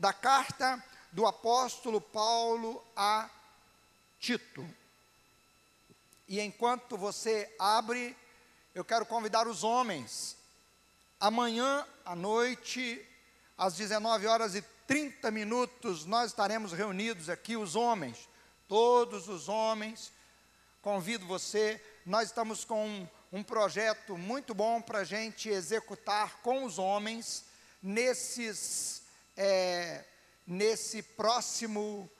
da carta do apóstolo Paulo a Tito. E enquanto você abre, eu quero convidar os homens. Amanhã à noite, às 19 horas e 30 minutos, nós estaremos reunidos aqui, os homens, todos os homens. Convido você, nós estamos com um, um projeto muito bom para a gente executar com os homens nesses, é, nesse próximo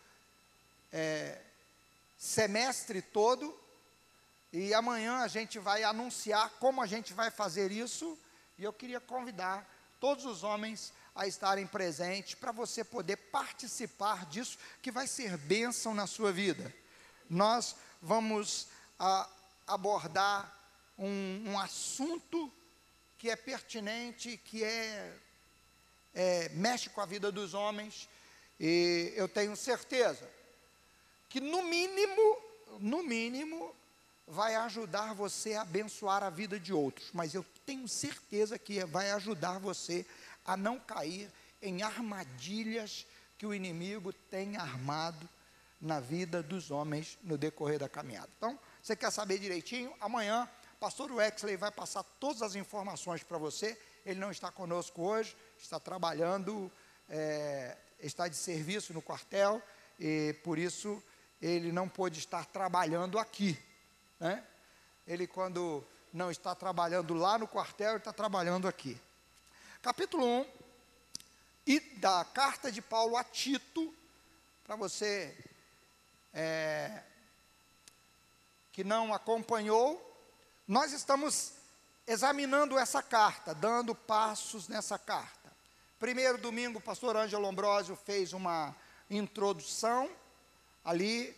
é, semestre todo. E amanhã a gente vai anunciar como a gente vai fazer isso. E eu queria convidar todos os homens a estarem presentes para você poder participar disso, que vai ser bênção na sua vida. Nós vamos a, abordar um, um, assunto que é pertinente, que é, é, mexe com a vida dos homens, e eu tenho certeza que no mínimo, no mínimo, vai ajudar você a abençoar a vida de outros, mas eu tenho certeza que vai ajudar você a não cair em armadilhas que o inimigo tem armado na vida dos homens no decorrer da caminhada. Então, você quer saber direitinho? Amanhã, pastor Wexley vai passar todas as informações para você. Ele não está conosco hoje, está trabalhando, é, está de serviço no quartel, e por isso ele não pôde estar trabalhando aqui. Né? Ele, quando não está trabalhando lá no quartel, está trabalhando aqui. Capítulo 1, e da carta de Paulo a Tito, para você é, que não acompanhou, nós estamos examinando essa carta, dando passos nessa carta. Primeiro domingo, o pastor Ângelo Ambrosio fez uma introdução ali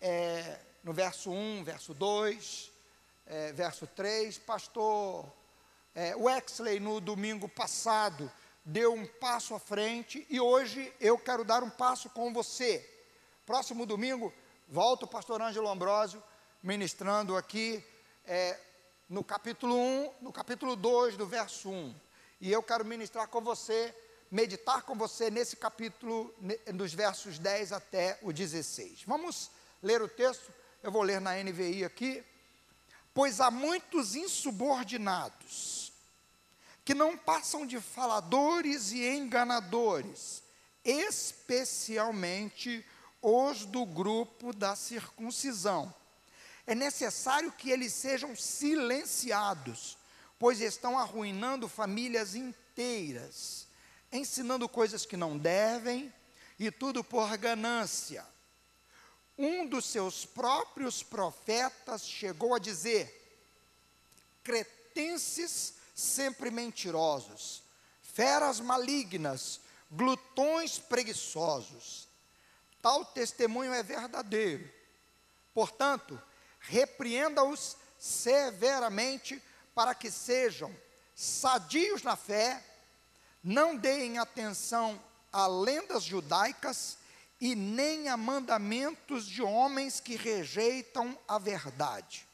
é, no verso 1, verso 2, é, verso 3. Pastor é, Wexley, no domingo passado, deu um passo à frente e hoje eu quero dar um passo com você. Próximo domingo, volta o pastor Ângelo Ambrosio ministrando aqui é, no capítulo 1, no capítulo 2, do verso 1. E eu quero ministrar com você, meditar com você nesse capítulo, dos versos 10 até o 16. Vamos ler o texto, eu vou ler na NVI aqui. Pois há muitos insubordinados, que não passam de faladores e enganadores, especialmente os do grupo da circuncisão é necessário que eles sejam silenciados, pois estão arruinando famílias inteiras, ensinando coisas que não devem, e tudo por ganância. Um dos seus próprios profetas chegou a dizer: cretenses sempre mentirosos, feras malignas, glutões preguiçosos. Tal testemunho é verdadeiro. Portanto, repreenda-os severamente para que sejam sadios na fé, não deem atenção a lendas judaicas e nem a mandamentos de homens que rejeitam a verdade.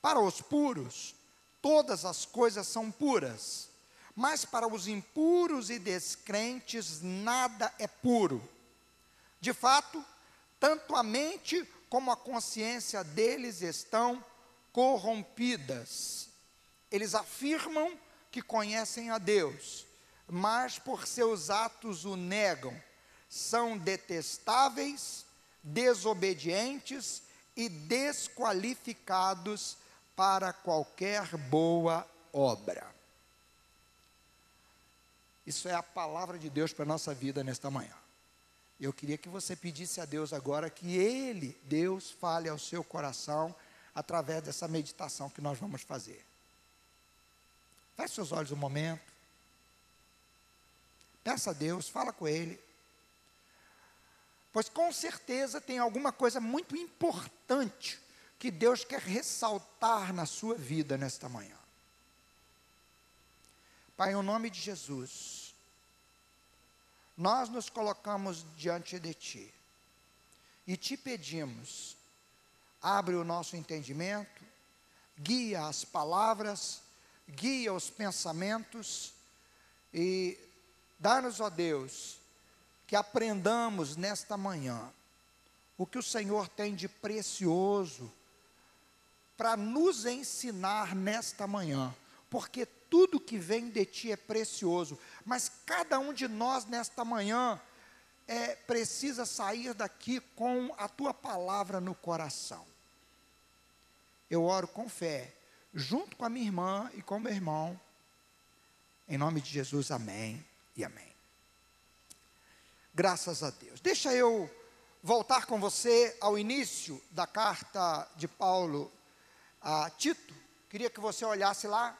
Para os puros, todas as coisas são puras, mas para os impuros e descrentes nada é puro. De fato, tanto a mente como a consciência deles estão corrompidas. Eles afirmam que conhecem a Deus, mas por seus atos o negam. São detestáveis, desobedientes e desqualificados para qualquer boa obra. Isso é a palavra de Deus para a nossa vida nesta manhã. Eu queria que você pedisse a Deus agora que Ele, Deus, fale ao seu coração através dessa meditação que nós vamos fazer. Feche seus olhos um momento. Peça a Deus, fala com Ele. Pois com certeza tem alguma coisa muito importante que Deus quer ressaltar na sua vida nesta manhã. Pai, em nome de Jesus nós nos colocamos diante de Ti e te pedimos, abre o nosso entendimento, guia as palavras, guia os pensamentos e dá-nos, ó Deus, que aprendamos nesta manhã o que o Senhor tem de precioso para nos ensinar nesta manhã, porque tudo que vem de ti é precioso, mas cada um de nós nesta manhã é, precisa sair daqui com a tua palavra no coração. Eu oro com fé, junto com a minha irmã e com meu irmão, em nome de Jesus, amém e amém. Graças a Deus. Deixa eu voltar com você ao início da carta de Paulo a Tito. Queria que você olhasse lá.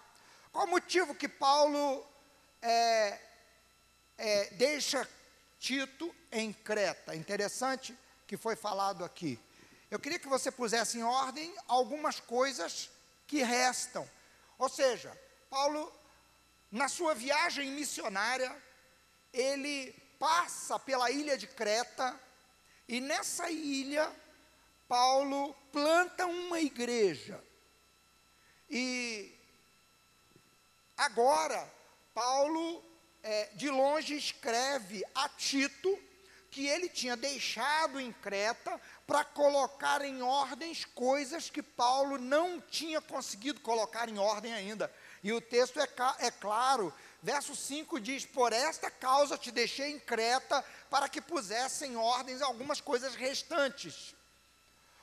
Qual o motivo que Paulo é, é, deixa Tito em Creta? Interessante que foi falado aqui. Eu queria que você pusesse em ordem algumas coisas que restam. Ou seja, Paulo, na sua viagem missionária, ele passa pela ilha de Creta, e nessa ilha, Paulo planta uma igreja. E agora, Paulo, é, de longe, escreve a Tito que ele tinha deixado em Creta para colocar em ordens coisas que Paulo não tinha conseguido colocar em ordem ainda. E o texto é, é claro Verso 5 diz: Por esta causa te deixei em Creta, para que pusessem em ordens algumas coisas restantes.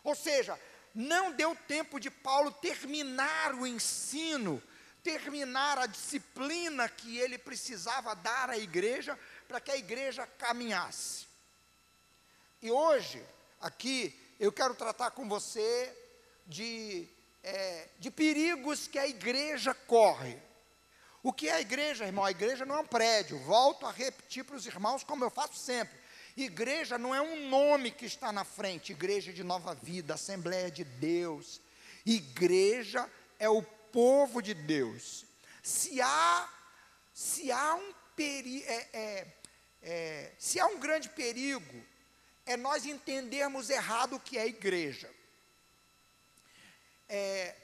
Ou seja, não deu tempo de Paulo terminar o ensino, terminar a disciplina que ele precisava dar à igreja, para que a igreja caminhasse. E hoje, aqui, eu quero tratar com você de, é, de perigos que a igreja corre. O que é a igreja, irmão? A igreja não é um prédio. Volto a repetir para os irmãos, como eu faço sempre. Igreja não é um nome que está na frente, igreja de nova vida, Assembleia de Deus. Igreja é o povo de Deus. Se há, se há um perigo, é, é, é, se há um grande perigo, é nós entendermos errado o que é igreja. É,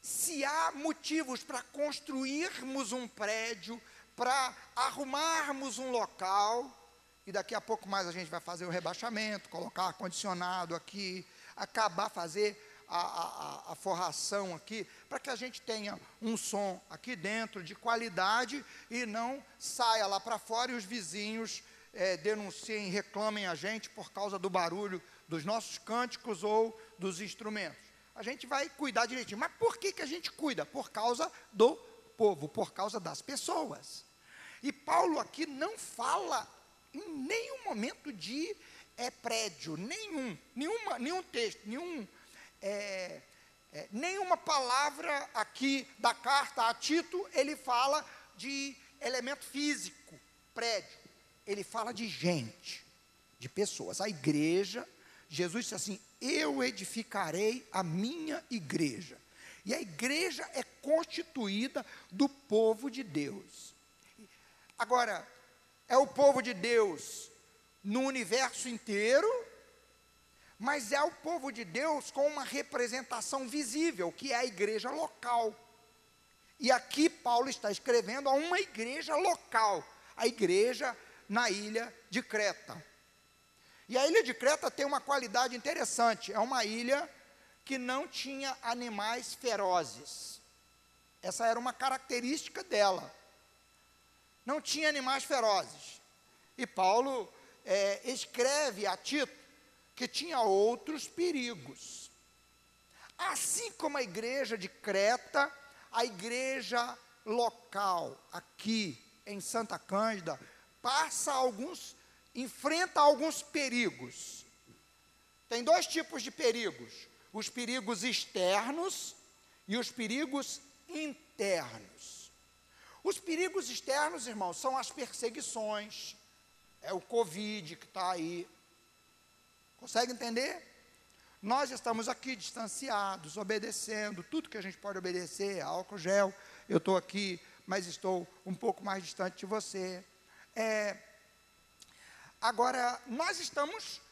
se há motivos para construirmos um prédio, para arrumarmos um local, e daqui a pouco mais a gente vai fazer o rebaixamento, colocar ar-condicionado aqui, acabar fazer a, a, a, forração aqui, para que a gente tenha um som aqui dentro de qualidade e não saia lá para fora e os vizinhos é, denunciem, reclamem a gente por causa do barulho dos nossos cânticos ou dos instrumentos a gente vai cuidar direitinho. Mas por que, que a gente cuida? Por causa do povo, por causa das pessoas. E Paulo aqui não fala em nenhum momento de é, prédio, nenhum, nenhuma, nenhum texto, nenhum, é, é, nenhuma palavra aqui da carta a Tito, ele fala de elemento físico, prédio. Ele fala de gente, de pessoas. A igreja, Jesus disse assim: eu edificarei a minha igreja. E a igreja é constituída do povo de Deus. Agora, é o povo de Deus no universo inteiro, mas é o povo de Deus com uma representação visível, que é a igreja local. E aqui Paulo está escrevendo a uma igreja local, a igreja na ilha de Creta. E a ilha de Creta tem uma qualidade interessante: é uma ilha que não tinha animais ferozes. Essa era uma característica dela. Não tinha animais ferozes. E Paulo é, escreve a Tito que tinha outros perigos. Assim como a igreja de Creta, a igreja local, aqui em Santa Cândida, passa alguns enfrenta alguns perigos. Tem dois tipos de perigos: os perigos externos e os perigos internos. Os perigos externos, irmãos, são as perseguições, é o Covid que está aí. Consegue entender? Nós estamos aqui distanciados, obedecendo tudo que a gente pode obedecer, álcool gel. Eu estou aqui, mas estou um pouco mais distante de você. É, Agora, nós estamos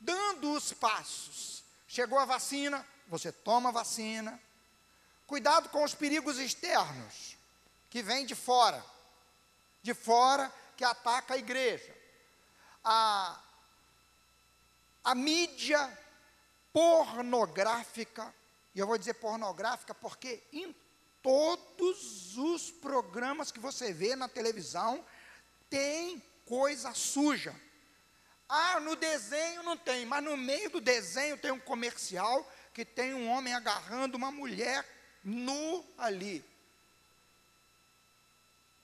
dando os passos. Chegou a vacina, você toma a vacina. Cuidado com os perigos externos, que vêm de fora. De fora, que ataca a igreja. a, a mídia pornográfica, e eu vou dizer pornográfica porque em todos os programas que você vê na televisão tem coisa suja. Ah, no desenho não tem, mas no meio do desenho tem um comercial que tem um homem agarrando uma mulher nu ali.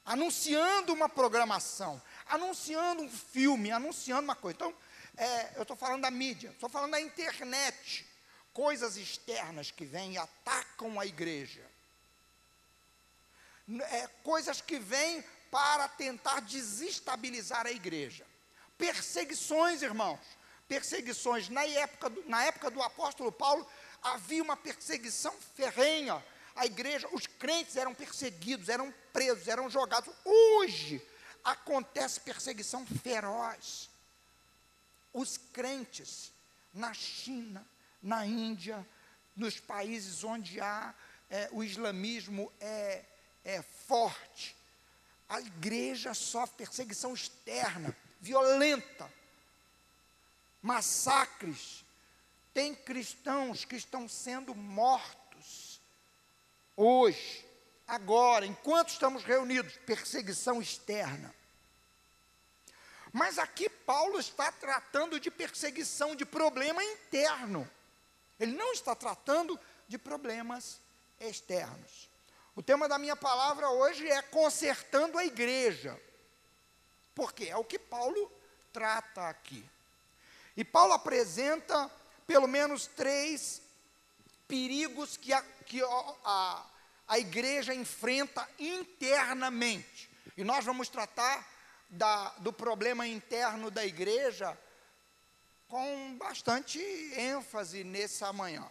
Anunciando uma programação, anunciando um filme, anunciando uma coisa. Então, é, eu estou falando da mídia, estou falando da internet. Coisas externas que vêm e atacam a igreja. É, coisas que vêm para tentar desestabilizar a igreja. Perseguições, irmãos. Perseguições. Na época do, na época do apóstolo Paulo, havia uma perseguição ferrenha. A igreja, os crentes eram perseguidos, eram presos, eram jogados. Hoje acontece perseguição feroz. Os crentes na China, na Índia, nos países onde há é, o islamismo é, é forte, a igreja sofre perseguição externa, violenta, massacres. Tem cristãos que estão sendo mortos hoje, agora, enquanto estamos reunidos, perseguição externa. Mas aqui Paulo está tratando de perseguição, de problema interno. Ele não está tratando de problemas externos. O tema da minha palavra hoje é consertando a igreja. Porque é o que Paulo trata aqui. E Paulo apresenta pelo menos três perigos que a, que a, a igreja enfrenta internamente. E nós vamos tratar da, do problema interno da igreja com bastante ênfase nessa manhã.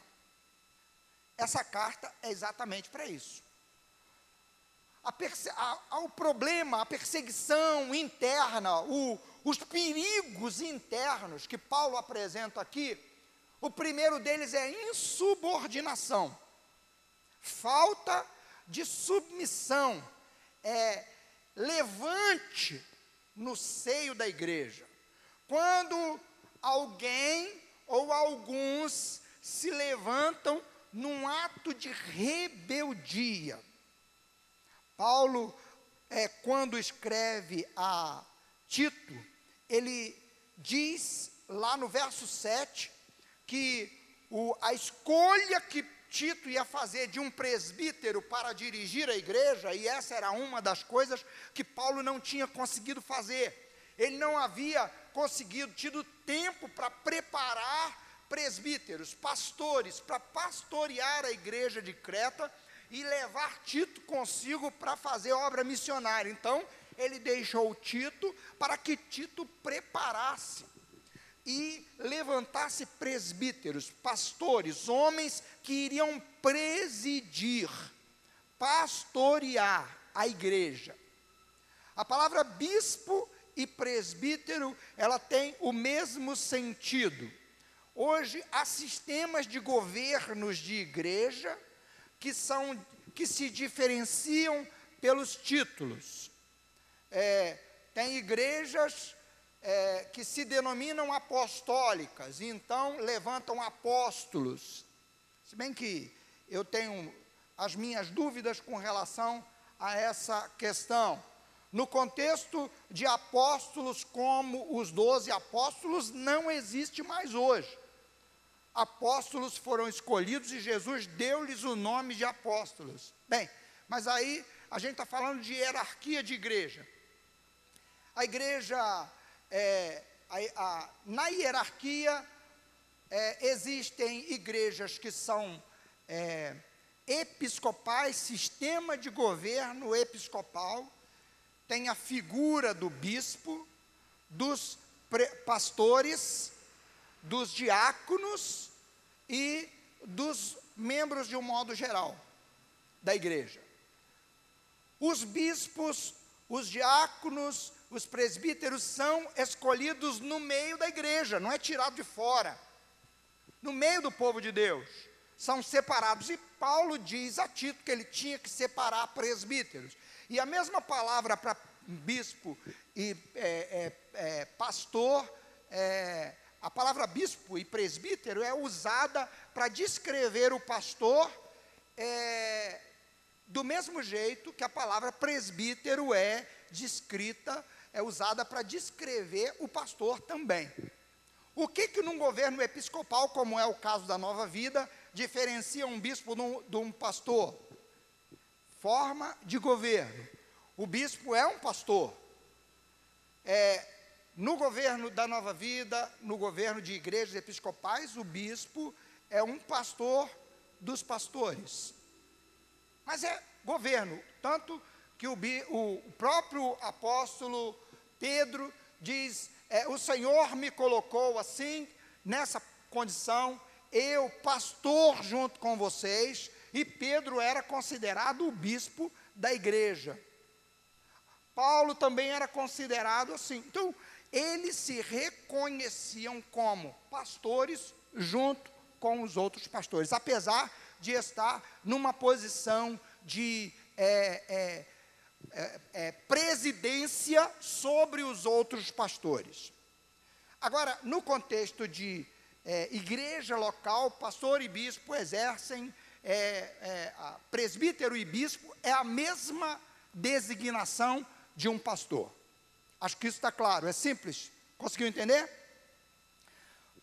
Essa carta é exatamente para isso ao problema, a perseguição interna, o, os perigos internos que Paulo apresenta aqui, o primeiro deles é insubordinação, falta de submissão, é levante no seio da igreja. Quando alguém ou alguns se levantam num ato de rebeldia, Paulo, é, quando escreve a Tito, ele diz lá no verso 7 que o, a escolha que Tito ia fazer de um presbítero para dirigir a igreja, e essa era uma das coisas que Paulo não tinha conseguido fazer. Ele não havia conseguido, tido tempo para preparar presbíteros, pastores, para pastorear a igreja de Creta e levar Tito consigo para fazer obra missionária. Então, ele deixou Tito para que Tito preparasse e levantasse presbíteros, pastores, homens que iriam presidir, pastorear a igreja. A palavra bispo e presbítero, ela tem o mesmo sentido. Hoje há sistemas de governos de igreja que são que se diferenciam pelos títulos. É, tem igrejas é, que se denominam apostólicas, então levantam apóstolos. Se bem que eu tenho as minhas dúvidas com relação a essa questão. No contexto de apóstolos como os doze apóstolos, não existe mais hoje apóstolos foram escolhidos e Jesus deu-lhes o nome de apóstolos. Bem, mas aí a gente está falando de hierarquia de igreja. A igreja, é, a, a, na hierarquia, é, existem igrejas que são é, episcopais, sistema de governo episcopal, tem a figura do bispo, dos pastores, dos diáconos e dos membros de um modo geral da igreja. Os bispos, os diáconos, os presbíteros são escolhidos no meio da igreja, não é tirado de fora. No meio do povo de Deus, são separados. E Paulo diz a Tito que ele tinha que separar presbíteros. E a mesma palavra para bispo e é, é, é pastor, é, a palavra bispo e presbítero é usada para descrever o pastor é, do mesmo jeito que a palavra presbítero é descrita, é usada para descrever o pastor também. O que que num governo episcopal, como é o caso da Nova Vida, diferencia um bispo de um pastor? Forma de governo. O bispo é um pastor. É, no governo da Nova Vida, no governo de igrejas episcopais, o bispo é um pastor dos pastores. Mas é governo, tanto que o, o próprio apóstolo Pedro diz: é, O Senhor me colocou assim, nessa condição, eu, pastor, junto com vocês, e Pedro era considerado o bispo da igreja. Paulo também era considerado assim. Então, eles se reconheciam como pastores junto com os outros pastores, apesar de estar numa posição de é, é, é, é presidência sobre os outros pastores. Agora, no contexto de é, igreja local, pastor e bispo exercem, é, presbítero e bispo é a mesma designação de um pastor. Acho que isso está claro, é simples. Conseguiu entender?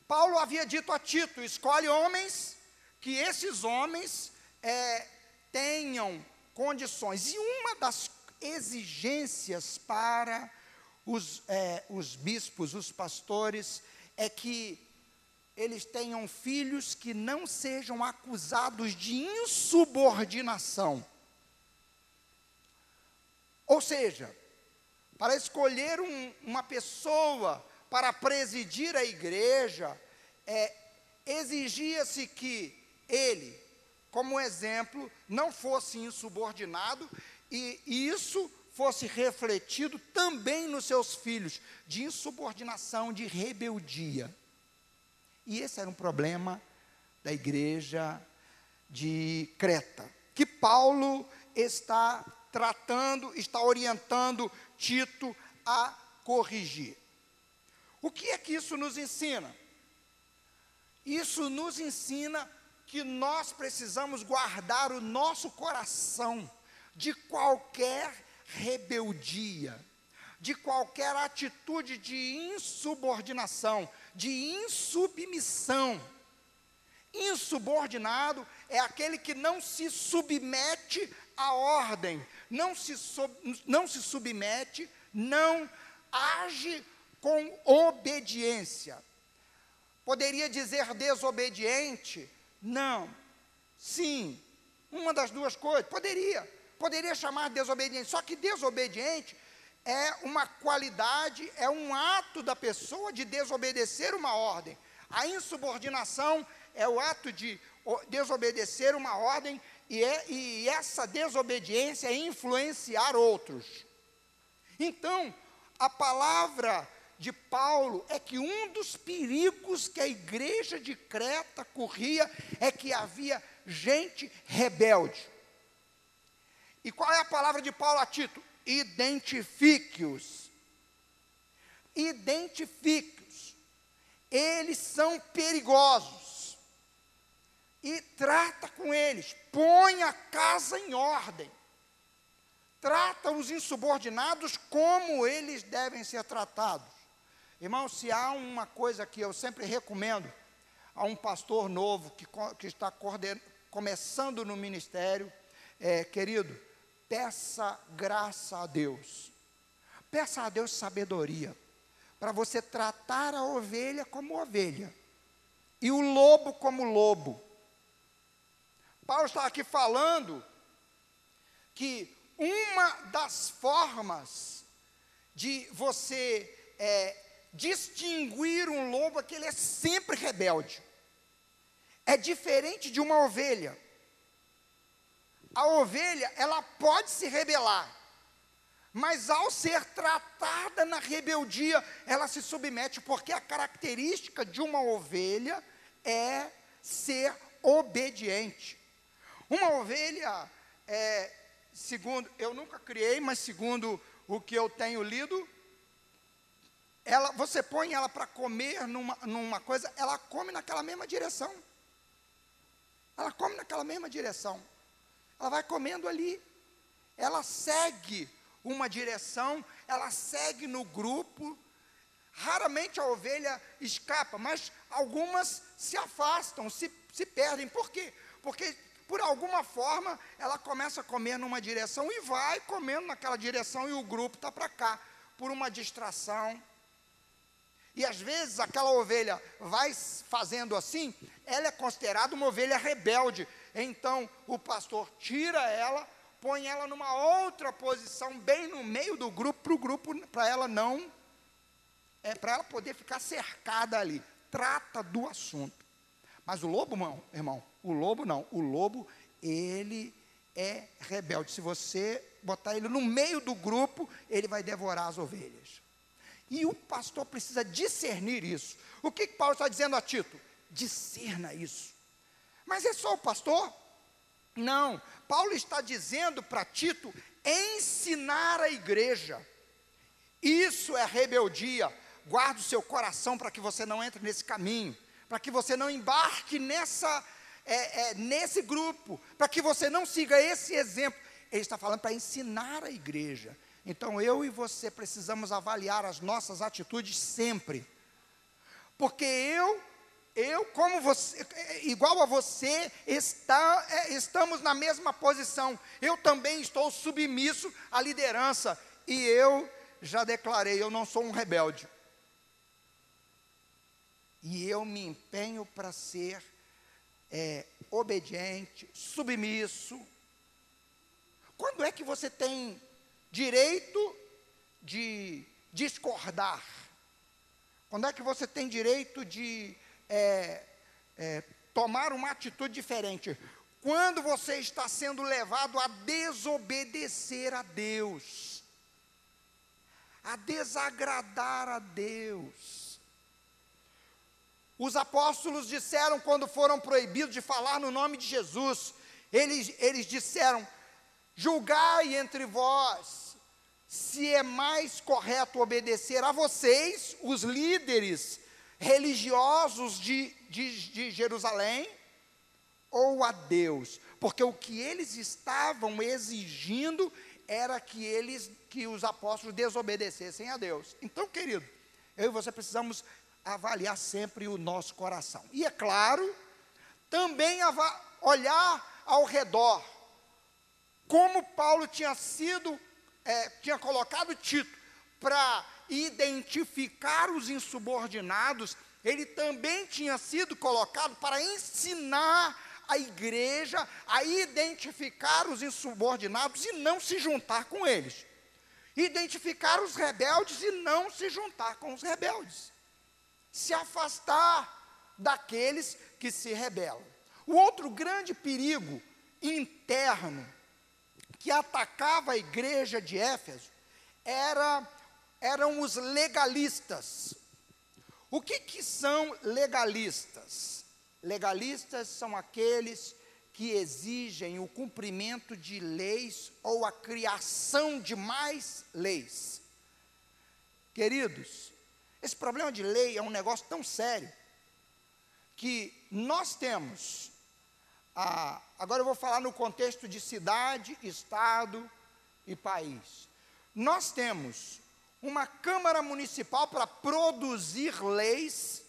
Paulo havia dito a Tito: escolhe homens, que esses homens é, tenham condições. E uma das exigências para os, é, os bispos, os pastores, é que eles tenham filhos que não sejam acusados de insubordinação. Ou seja, para escolher um, uma pessoa para presidir a igreja, é, exigia-se que ele, como exemplo, não fosse insubordinado e isso fosse refletido também nos seus filhos, de insubordinação, de rebeldia. E esse era um problema da igreja de Creta, que Paulo está tratando, está orientando Tito a corrigir. O que é que isso nos ensina? Isso nos ensina que nós precisamos guardar o nosso coração de qualquer rebeldia, de qualquer atitude de insubordinação, de insubmissão. Insubordinado é aquele que não se submete à ordem, não se, sub, não se submete, não age com obediência. Poderia dizer desobediente? Não. Sim. Uma das duas coisas. Poderia. Poderia chamar desobediente. Só que desobediente é uma qualidade, é um ato da pessoa de desobedecer uma ordem. A insubordinação é o ato de desobedecer uma ordem e, é, e essa desobediência é influenciar outros. Então, a palavra de Paulo é que um dos perigos que a igreja de Creta corria é que havia gente rebelde. E qual é a palavra de Paulo a Tito? Identifique-os. Identifique-os. Eles são perigosos e trata com eles, põe a casa em ordem. Trata os insubordinados como eles devem ser tratados. Irmão, se há uma coisa que eu sempre recomendo a um pastor novo que, que está começando no ministério, é, querido, peça graça a Deus. Peça a Deus sabedoria para você tratar a ovelha como ovelha e o lobo como lobo. Paulo está aqui falando que uma das formas de você é, distinguir um lobo é que ele é sempre rebelde. É diferente de uma ovelha. A ovelha, ela pode se rebelar, mas ao ser tratada na rebeldia, ela se submete, porque a característica de uma ovelha é ser obediente. Uma ovelha, é, segundo, eu nunca criei, mas segundo o que eu tenho lido, ela, você põe ela para comer numa, numa coisa, ela come naquela mesma direção. Ela come naquela mesma direção. Ela vai comendo ali. Ela segue uma direção, ela segue no grupo. Raramente a ovelha escapa, mas algumas se afastam, se, se perdem. Por quê? Porque por alguma forma ela começa a comer numa direção e vai comendo naquela direção e o grupo está para cá, por uma distração. E às vezes aquela ovelha vai fazendo assim, ela é considerada uma ovelha rebelde. Então o pastor tira ela, põe ela numa outra posição, bem no meio do grupo, para o grupo, para ela não, é para ela poder ficar cercada ali. Trata do assunto. Mas o lobo, irmão, irmão, o lobo não. O lobo, ele é rebelde. Se você botar ele no meio do grupo, ele vai devorar as ovelhas. E o pastor precisa discernir isso. O que, que Paulo está dizendo a Tito? Discerna isso. Mas é só o pastor? Não. Paulo está dizendo para Tito ensinar a igreja. Isso é rebeldia. Guarde o seu coração para que você não entre nesse caminho, para que você não embarque nessa, é, é, nesse grupo, para que você não siga esse exemplo. Ele está falando para ensinar a igreja. Então eu e você precisamos avaliar as nossas atitudes sempre. Porque eu, eu como você, igual a você, está, é, estamos na mesma posição. Eu também estou submisso à liderança. E eu já declarei, eu não sou um rebelde. E eu me empenho para ser é, obediente, submisso. Quando é que você tem direito de discordar? Quando é que você tem direito de é, é, tomar uma atitude diferente? Quando você está sendo levado a desobedecer a Deus, a desagradar a Deus. Os apóstolos disseram, quando foram proibidos de falar no nome de Jesus, eles, eles disseram: julgai entre vós se é mais correto obedecer a vocês, os líderes religiosos de, de, de Jerusalém, ou a Deus, porque o que eles estavam exigindo era que eles, que os apóstolos desobedecessem a Deus. Então, querido, eu e você precisamos avaliar sempre o nosso coração. E é claro, também olhar ao redor. Como Paulo tinha sido é, tinha colocado Tito para identificar os insubordinados, ele também tinha sido colocado para ensinar a igreja a identificar os insubordinados e não se juntar com eles. Identificar os rebeldes e não se juntar com os rebeldes. Se afastar daqueles que se rebelam. O outro grande perigo interno que atacava a igreja de Éfeso era, eram os legalistas. O que, que são legalistas? Legalistas são aqueles que exigem o cumprimento de leis ou a criação de mais leis. Queridos, esse problema de lei é um negócio tão sério que nós temos a, agora eu vou falar no contexto de cidade, estado e país. Nós temos uma Câmara Municipal para produzir leis,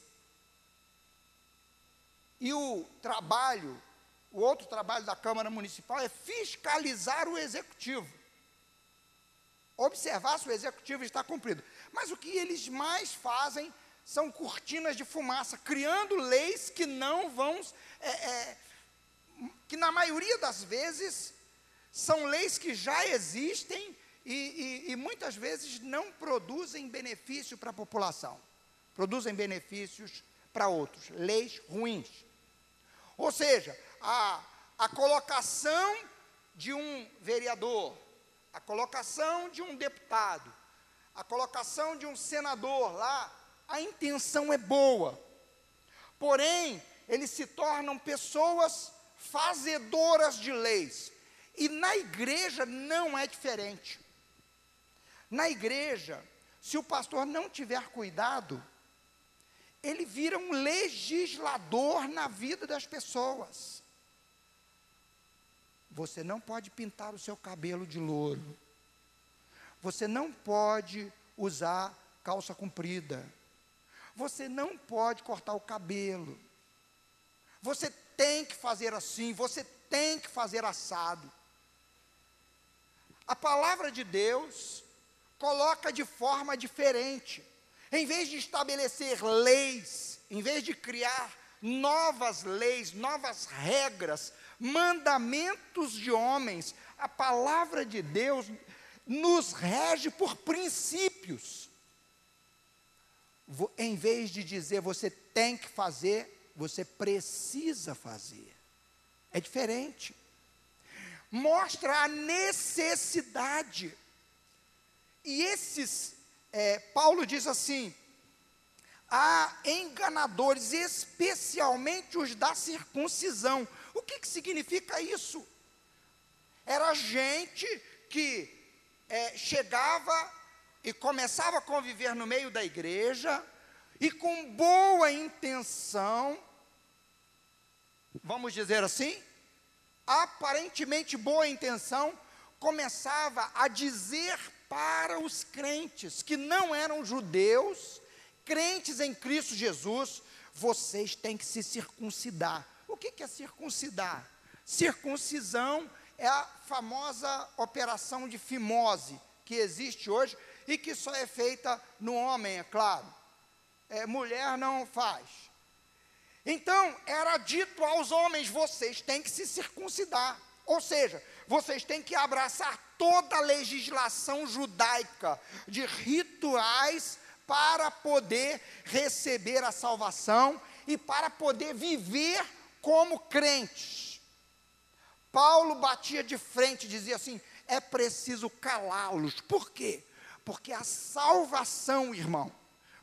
e o trabalho, o outro trabalho da Câmara Municipal é fiscalizar o Executivo. Observar se o Executivo está cumprido. Mas o que eles mais fazem são cortinas de fumaça, criando leis que não vão é, é, que na maioria das vezes são leis que já existem e, e, e muitas vezes não produzem benefício para a população, produzem benefícios para outros, leis ruins. Ou seja, a, a colocação de um vereador, a colocação de um deputado, a colocação de um senador lá, a intenção é boa. Porém, eles se tornam pessoas fazedoras de leis. E na igreja não é diferente. Na igreja, se o pastor não tiver cuidado, ele vira um legislador na vida das pessoas. Você não pode pintar o seu cabelo de louro. Você não pode usar calça comprida. Você não pode cortar o cabelo. Você tem que fazer assim, você tem que fazer assado. A palavra de Deus coloca de forma diferente. Em vez de estabelecer leis, em vez de criar novas leis, novas regras, mandamentos de homens, a palavra de Deus nos rege por princípios. Em vez de dizer você tem que fazer, você precisa fazer. É diferente. Mostra a necessidade. E esses, é, Paulo diz assim: há enganadores, especialmente os da circuncisão. O que, que significa isso? Era gente que é, chegava e começava a conviver no meio da igreja, e com boa intenção, vamos dizer assim, aparentemente boa intenção, começava a dizer para os crentes que não eram judeus, crentes em Cristo Jesus, vocês têm que se circuncidar. O que é circuncidar? Circuncisão é a famosa operação de fimose que existe hoje e que só é feita no homem, é claro. É, mulher não faz. Então, era dito aos homens: vocês têm que se circuncidar. Ou seja, vocês têm que abraçar toda a legislação judaica de rituais para poder receber a salvação e para poder viver como crentes. Paulo batia de frente, dizia assim: é preciso calá-los. Por quê? Porque a salvação, irmão,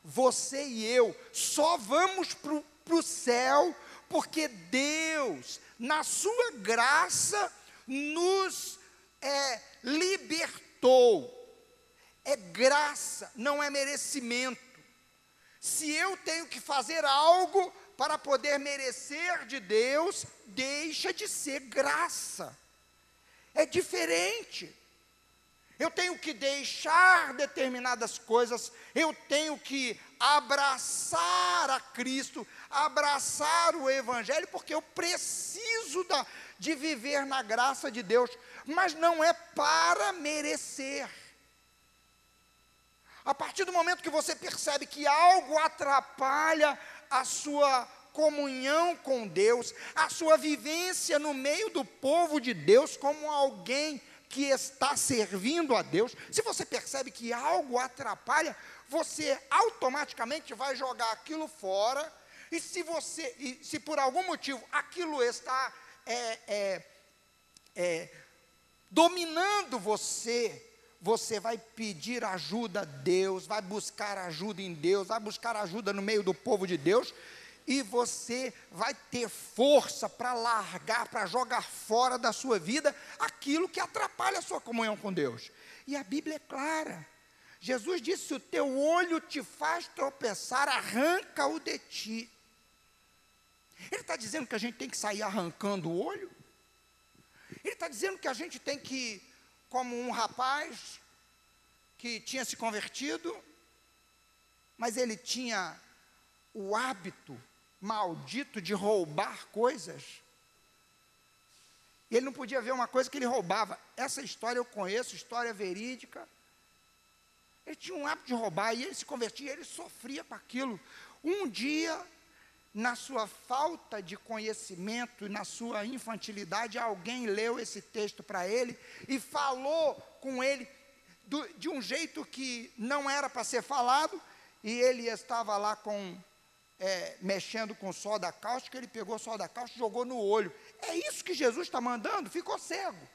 você e eu só vamos para o céu porque Deus, na sua graça, nos é, libertou. É graça, não é merecimento. Se eu tenho que fazer algo para poder merecer de Deus, deixa de ser graça. É diferente. Eu tenho que deixar determinadas coisas, eu tenho que abraçar a Cristo, abraçar o Evangelho, porque eu preciso da, de viver na graça de Deus, mas não é para merecer. A partir do momento que você percebe que algo atrapalha a sua comunhão com Deus, a sua vivência no meio do povo de Deus como alguém que está servindo a Deus, se você percebe que algo atrapalha, você automaticamente vai jogar aquilo fora, e se você, e se por algum motivo aquilo está é, é, é, dominando você, você vai pedir ajuda a Deus, vai buscar ajuda em Deus, vai buscar ajuda no meio do povo de Deus, e você vai ter força para largar, para jogar fora da sua vida aquilo que atrapalha a sua comunhão com Deus. E a Bíblia é clara. Jesus disse: se o teu olho te faz tropeçar, arranca-o de ti. Ele está dizendo que a gente tem que sair arrancando o olho? Ele está dizendo que a gente tem que, como um rapaz que tinha se convertido, mas ele tinha o hábito maldito de roubar coisas. E ele não podia ver uma coisa que ele roubava. Essa história eu conheço, história verídica. Ele tinha um hábito de roubar e ele se convertia, ele sofria com aquilo. Um dia, na sua falta de conhecimento na sua infantilidade, alguém leu esse texto para ele e falou com ele do, de um jeito que não era para ser falado, e ele estava lá com é, mexendo com soda cáustica, ele pegou soda cáustica e jogou no olho. É isso que Jesus está mandando? Ficou cego.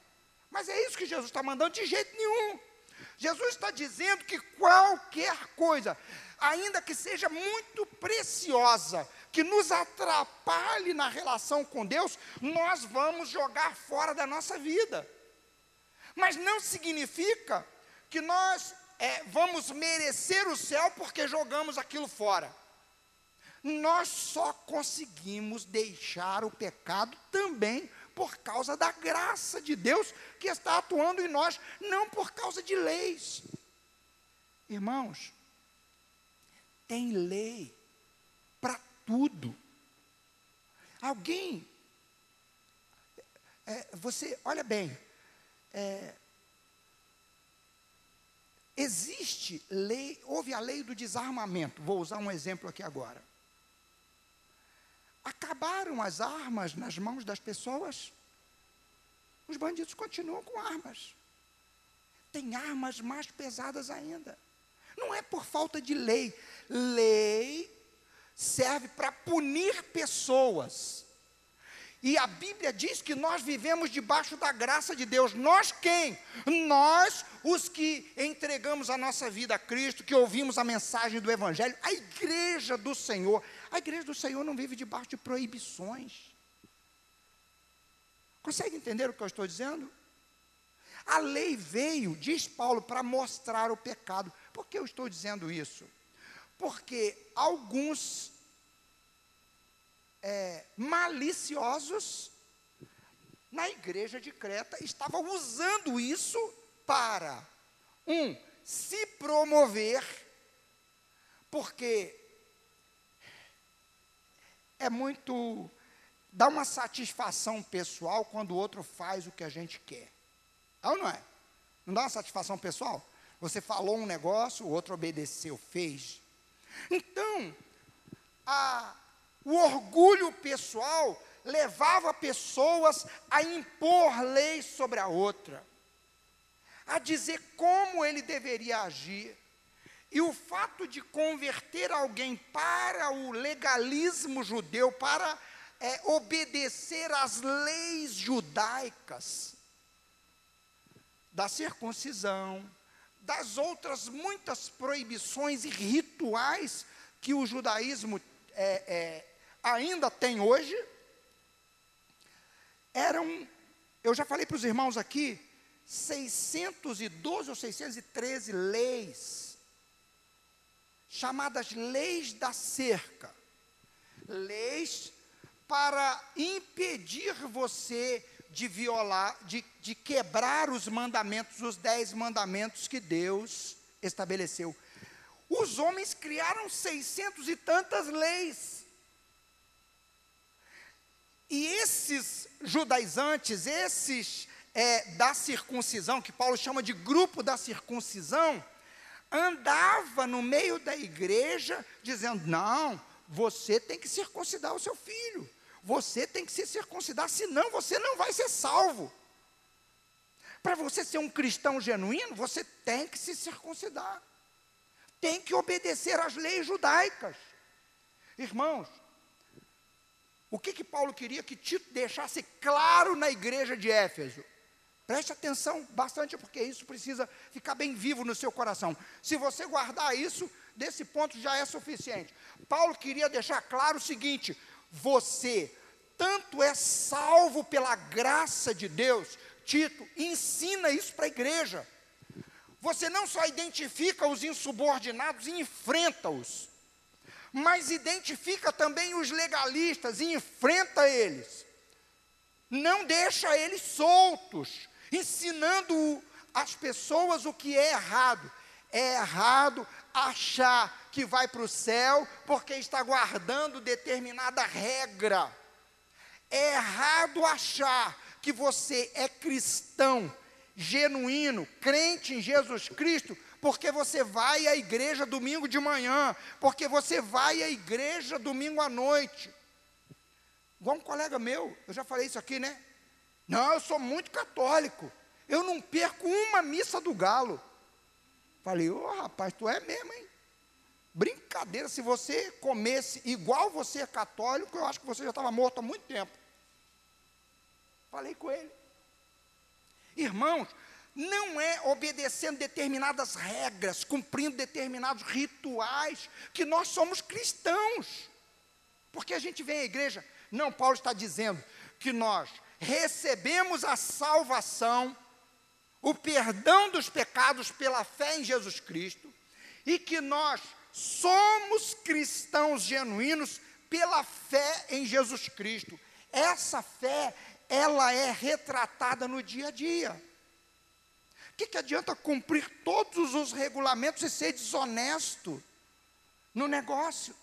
Mas é isso que Jesus está mandando? De jeito nenhum. Jesus está dizendo que qualquer coisa, ainda que seja muito preciosa, que nos atrapalhe na relação com Deus, nós vamos jogar fora da nossa vida. Mas não significa que nós é, vamos merecer o céu porque jogamos aquilo fora. Nós só conseguimos deixar o pecado também por causa da graça de Deus que está atuando em nós, não por causa de leis. Irmãos, tem lei para tudo. Alguém, é, você, olha bem, é, existe lei, houve a lei do desarmamento, vou usar um exemplo aqui agora. Acabaram as armas nas mãos das pessoas, os bandidos continuam com armas. Tem armas mais pesadas ainda. Não é por falta de lei. Lei serve para punir pessoas. E a Bíblia diz que nós vivemos debaixo da graça de Deus. Nós quem? Nós, os que entregamos a nossa vida a Cristo, que ouvimos a mensagem do Evangelho, a igreja do Senhor. A igreja do Senhor não vive debaixo de proibições. Consegue entender o que eu estou dizendo? A lei veio, diz Paulo, para mostrar o pecado. Por que eu estou dizendo isso? Porque alguns é, maliciosos na igreja de Creta estavam usando isso para, um, se promover, porque é muito. dá uma satisfação pessoal quando o outro faz o que a gente quer. É ou não é? Não dá uma satisfação pessoal? Você falou um negócio, o outro obedeceu, fez. Então, a, o orgulho pessoal levava pessoas a impor leis sobre a outra, a dizer como ele deveria agir. E o fato de converter alguém para o legalismo judeu, para é, obedecer às leis judaicas, da circuncisão, das outras muitas proibições e rituais que o judaísmo é, é, ainda tem hoje, eram, eu já falei para os irmãos aqui, 612 ou 613 leis, chamadas leis da cerca, leis para impedir você de violar, de, de quebrar os mandamentos, os dez mandamentos que Deus estabeleceu. Os homens criaram seiscentos e tantas leis. E esses judaizantes, esses é, da circuncisão, que Paulo chama de grupo da circuncisão, andava no meio da igreja dizendo: não, você tem que circuncidar o seu filho. Você tem que se circuncidar, senão você não vai ser salvo. Para você ser um cristão genuíno, você tem que se circuncidar. Tem que obedecer às leis judaicas. Irmãos, o que, que Paulo queria que Tito deixasse claro na igreja de Éfeso? Preste atenção bastante, porque isso precisa ficar bem vivo no seu coração. Se você guardar isso, desse ponto já é suficiente. Paulo queria deixar claro o seguinte: você tanto é salvo pela graça de Deus, Tito, ensina isso para a igreja. Você não só identifica os insubordinados e enfrenta-os, mas identifica também os legalistas e enfrenta eles. Não deixa eles soltos, ensinando as pessoas o que é errado. É errado achar que vai para o céu porque está guardando determinada regra. É errado achar que você é cristão, genuíno, crente em Jesus Cristo, porque você vai à igreja domingo de manhã, porque você vai à igreja domingo à noite. Igual um colega meu, eu já falei isso aqui, né? Não, eu sou muito católico. Eu não perco uma missa do galo. Falei, ô oh, rapaz, tu é mesmo, hein? Brincadeira, se você comesse igual você é católico, eu acho que você já estava morto há muito tempo. Falei com ele. Irmãos, não é obedecendo determinadas regras, cumprindo determinados rituais, que nós somos cristãos. Porque a gente vem à igreja. Não, Paulo está dizendo que nós recebemos a salvação o perdão dos pecados pela fé em Jesus Cristo e que nós somos cristãos genuínos pela fé em Jesus Cristo. Essa fé, ela é retratada no dia a dia. O que, que adianta cumprir todos os regulamentos e ser desonesto no negócio?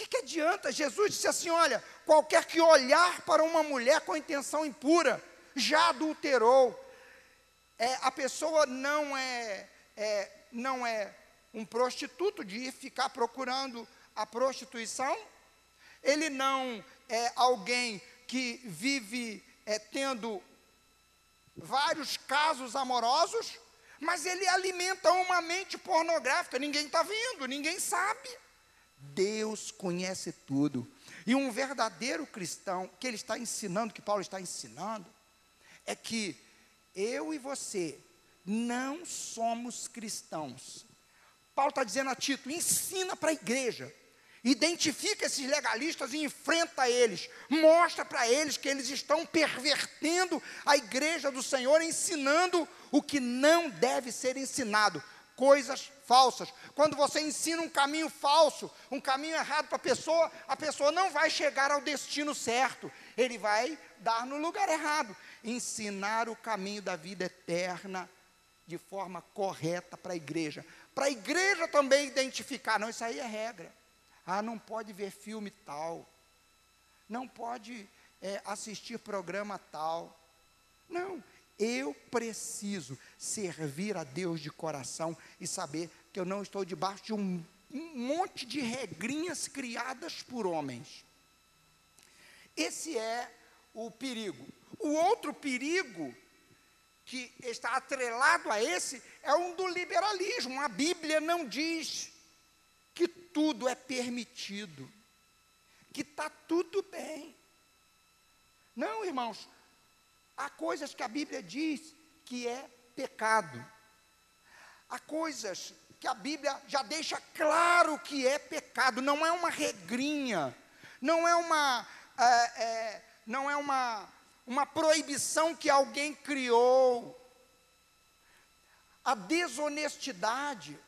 Que, que adianta? Jesus disse assim: olha, qualquer que olhar para uma mulher com intenção impura, já adulterou. É, a pessoa não é, é, não é um prostituto de ficar procurando a prostituição, ele não é alguém que vive é, tendo vários casos amorosos, mas ele alimenta uma mente pornográfica, ninguém está vendo, ninguém sabe. Deus conhece tudo. E um verdadeiro cristão, que ele está ensinando, que Paulo está ensinando, é que eu e você não somos cristãos. Paulo está dizendo a Tito: ensina para a igreja Identifica esses legalistas e enfrenta eles. Mostra para eles que eles estão pervertendo a igreja do Senhor, ensinando o que não deve ser ensinado, coisas falsas. Quando você ensina um caminho falso, um caminho errado para a pessoa, a pessoa não vai chegar ao destino certo. Ele vai dar no lugar errado. Ensinar o caminho da vida eterna de forma correta para a igreja. Para a igreja também identificar, não, isso aí é regra. Ah, não pode ver filme tal. Não pode é, assistir programa tal. Não, eu preciso servir a Deus de coração e saber que eu não estou debaixo de um, um monte de regrinhas criadas por homens. Esse é o perigo. O outro perigo que está atrelado a esse é um do liberalismo. A Bíblia não diz que tudo é permitido, que está tudo bem. Não, irmãos, há coisas que a Bíblia diz que é pecado. Há coisas que a Bíblia já deixa claro que é pecado, não é uma regrinha, não é uma, é, é, não é uma, uma proibição que alguém criou. A desonestidade,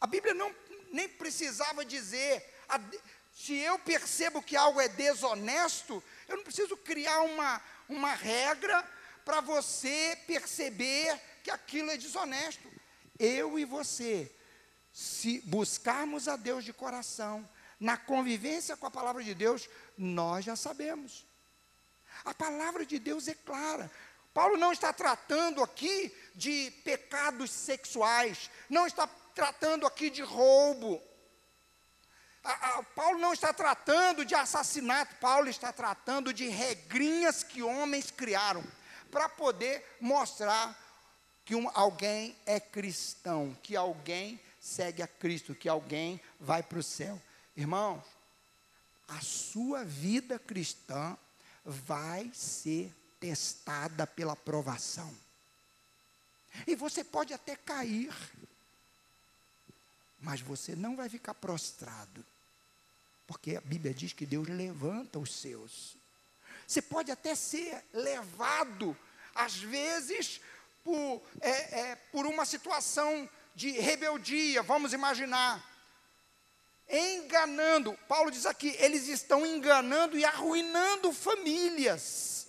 a Bíblia não nem precisava dizer. Se eu percebo que algo é desonesto, eu não preciso criar uma, uma regra para você perceber que aquilo é desonesto. Eu e você, se buscarmos a Deus de coração, na convivência com a palavra de Deus, nós já sabemos. A palavra de Deus é clara. Paulo não está tratando aqui de pecados sexuais, não está tratando aqui de roubo. A, a, Paulo não está tratando de assassinato, Paulo está tratando de regrinhas que homens criaram para poder mostrar que um, alguém é cristão, que alguém segue a Cristo, que alguém vai para o céu. Irmãos, a sua vida cristã vai ser testada pela provação. E você pode até cair mas você não vai ficar prostrado, porque a Bíblia diz que Deus levanta os seus. Você pode até ser levado, às vezes, por, é, é, por uma situação de rebeldia, vamos imaginar. Enganando, Paulo diz aqui, eles estão enganando e arruinando famílias.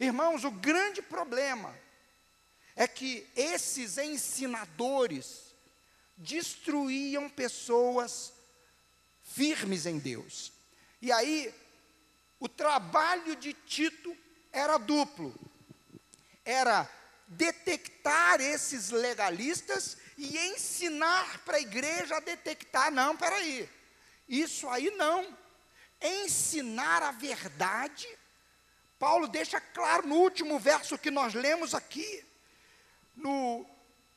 Irmãos, o grande problema é que esses ensinadores, destruíam pessoas firmes em Deus. E aí, o trabalho de Tito era duplo: era detectar esses legalistas e ensinar para a igreja a detectar. Não, peraí, isso aí não. Ensinar a verdade. Paulo deixa claro no último verso que nós lemos aqui. No,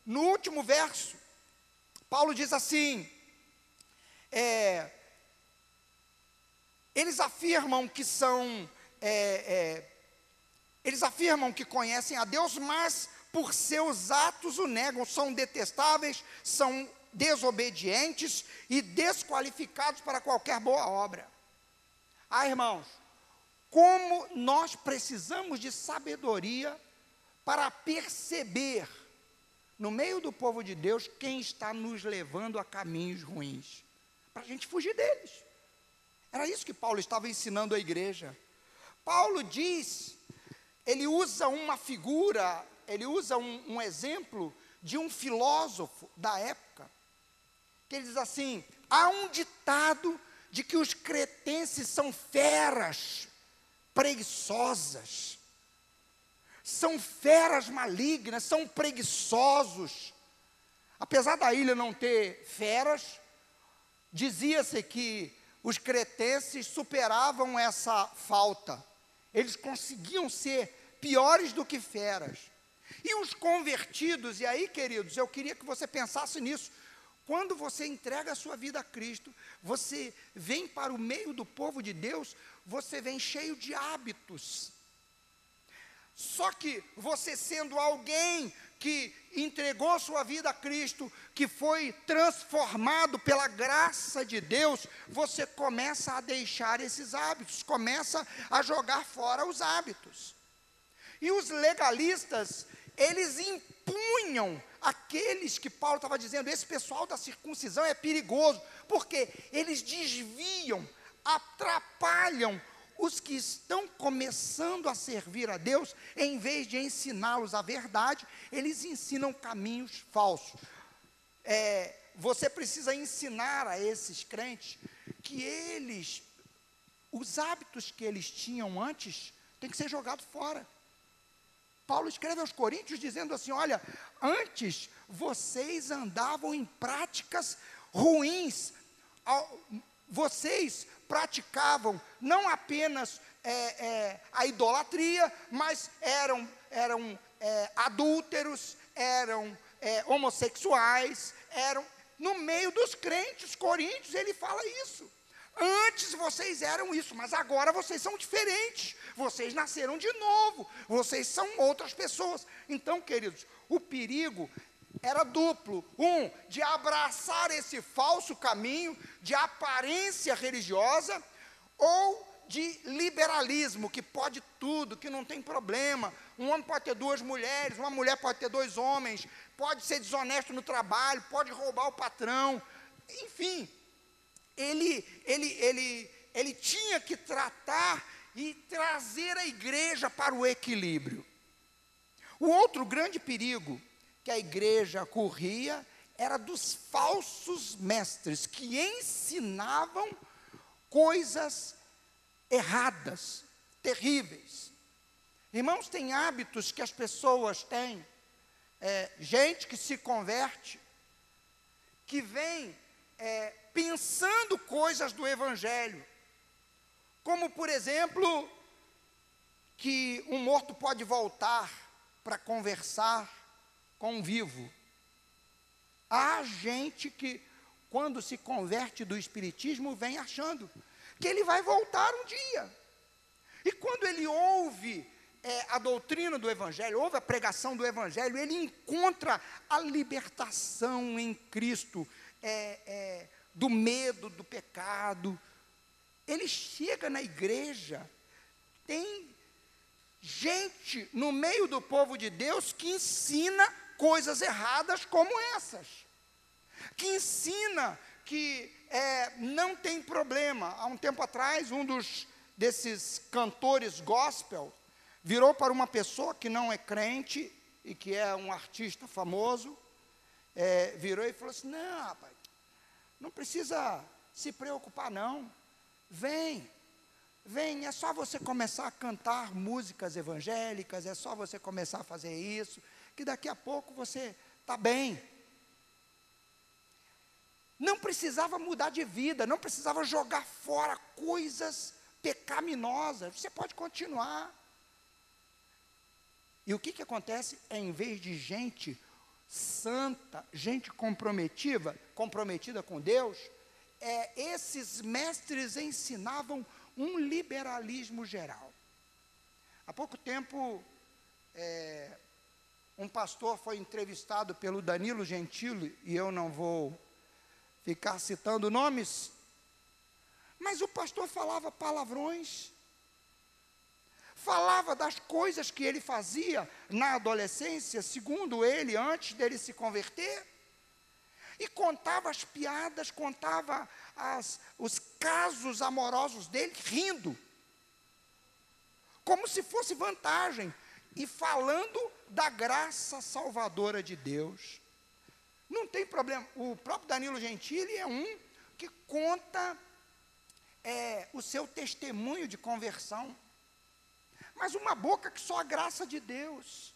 no último verso, Paulo diz assim: é, eles afirmam que são, é, é, eles afirmam que conhecem a Deus, mas por seus atos o negam, são detestáveis, são desobedientes e desqualificados para qualquer boa obra. Ah, irmãos, como nós precisamos de sabedoria para perceber no meio do povo de Deus quem está nos levando a caminhos ruins, para a gente fugir deles. Era isso que Paulo estava ensinando à igreja. Paulo diz, ele usa uma figura, ele usa um, um exemplo de um filósofo da época, que ele diz assim: há um ditado de que os cretenses são feras preguiçosas, são feras malignas, são preguiçosos. Apesar da ilha não ter feras, dizia-se que os cretenses superavam essa falta. Eles conseguiam ser piores do que feras. E os convertidos, e aí, queridos, eu queria que você pensasse nisso. Quando você entrega a sua vida a Cristo, você vem para o meio do povo de Deus, você vem cheio de hábitos. Só que você sendo alguém que entregou sua vida a Cristo, que foi transformado pela graça de Deus, você começa a deixar esses hábitos, começa a jogar fora os hábitos. E os legalistas, eles impunham aqueles que Paulo estava dizendo, esse pessoal da circuncisão é perigoso, porque eles desviam, atrapalham os que estão começando a servir a Deus, em vez de ensiná-los a verdade, eles ensinam caminhos falsos. É, você precisa ensinar a esses crentes que eles, os hábitos que eles tinham antes, tem que ser jogado fora. Paulo escreve aos Coríntios dizendo assim: olha, antes vocês andavam em práticas ruins, vocês praticavam não apenas é, é, a idolatria, mas eram, eram é, adúlteros, eram é, homossexuais, eram. No meio dos crentes coríntios, ele fala isso. Antes vocês eram isso, mas agora vocês são diferentes. Vocês nasceram de novo. Vocês são outras pessoas. Então, queridos, o perigo era duplo: um, de abraçar esse falso caminho de aparência religiosa, ou de liberalismo, que pode tudo, que não tem problema. Um homem pode ter duas mulheres, uma mulher pode ter dois homens, pode ser desonesto no trabalho, pode roubar o patrão. Enfim, ele, ele, ele, ele tinha que tratar e trazer a igreja para o equilíbrio. O outro grande perigo que a igreja corria era dos falsos mestres que ensinavam coisas erradas, terríveis. Irmãos, tem hábitos que as pessoas têm, é, gente que se converte, que vem é, pensando coisas do Evangelho, como por exemplo, que um morto pode voltar para conversar com um vivo. Há gente que, quando se converte do Espiritismo, vem achando que ele vai voltar um dia. E quando ele ouve é, a doutrina do Evangelho, ouve a pregação do Evangelho, ele encontra a libertação em Cristo. É, é, do medo do pecado. Ele chega na igreja, tem gente no meio do povo de Deus que ensina coisas erradas como essas, que ensina que é, não tem problema. Há um tempo atrás, um dos desses cantores gospel virou para uma pessoa que não é crente e que é um artista famoso, é, virou e falou assim: Não, rapaz, não precisa se preocupar, não. Vem, vem, é só você começar a cantar músicas evangélicas, é só você começar a fazer isso, que daqui a pouco você está bem. Não precisava mudar de vida, não precisava jogar fora coisas pecaminosas, você pode continuar. E o que, que acontece? É, em vez de gente santa, gente comprometida, comprometida com Deus, é, esses mestres ensinavam um liberalismo geral. Há pouco tempo, é, um pastor foi entrevistado pelo Danilo Gentili, e eu não vou ficar citando nomes, mas o pastor falava palavrões, falava das coisas que ele fazia na adolescência, segundo ele, antes dele se converter, e contava as piadas, contava as, os casos amorosos dele, rindo, como se fosse vantagem, e falando da graça salvadora de Deus. Não tem problema, o próprio Danilo Gentili é um que conta é, o seu testemunho de conversão mas uma boca que só a graça de Deus.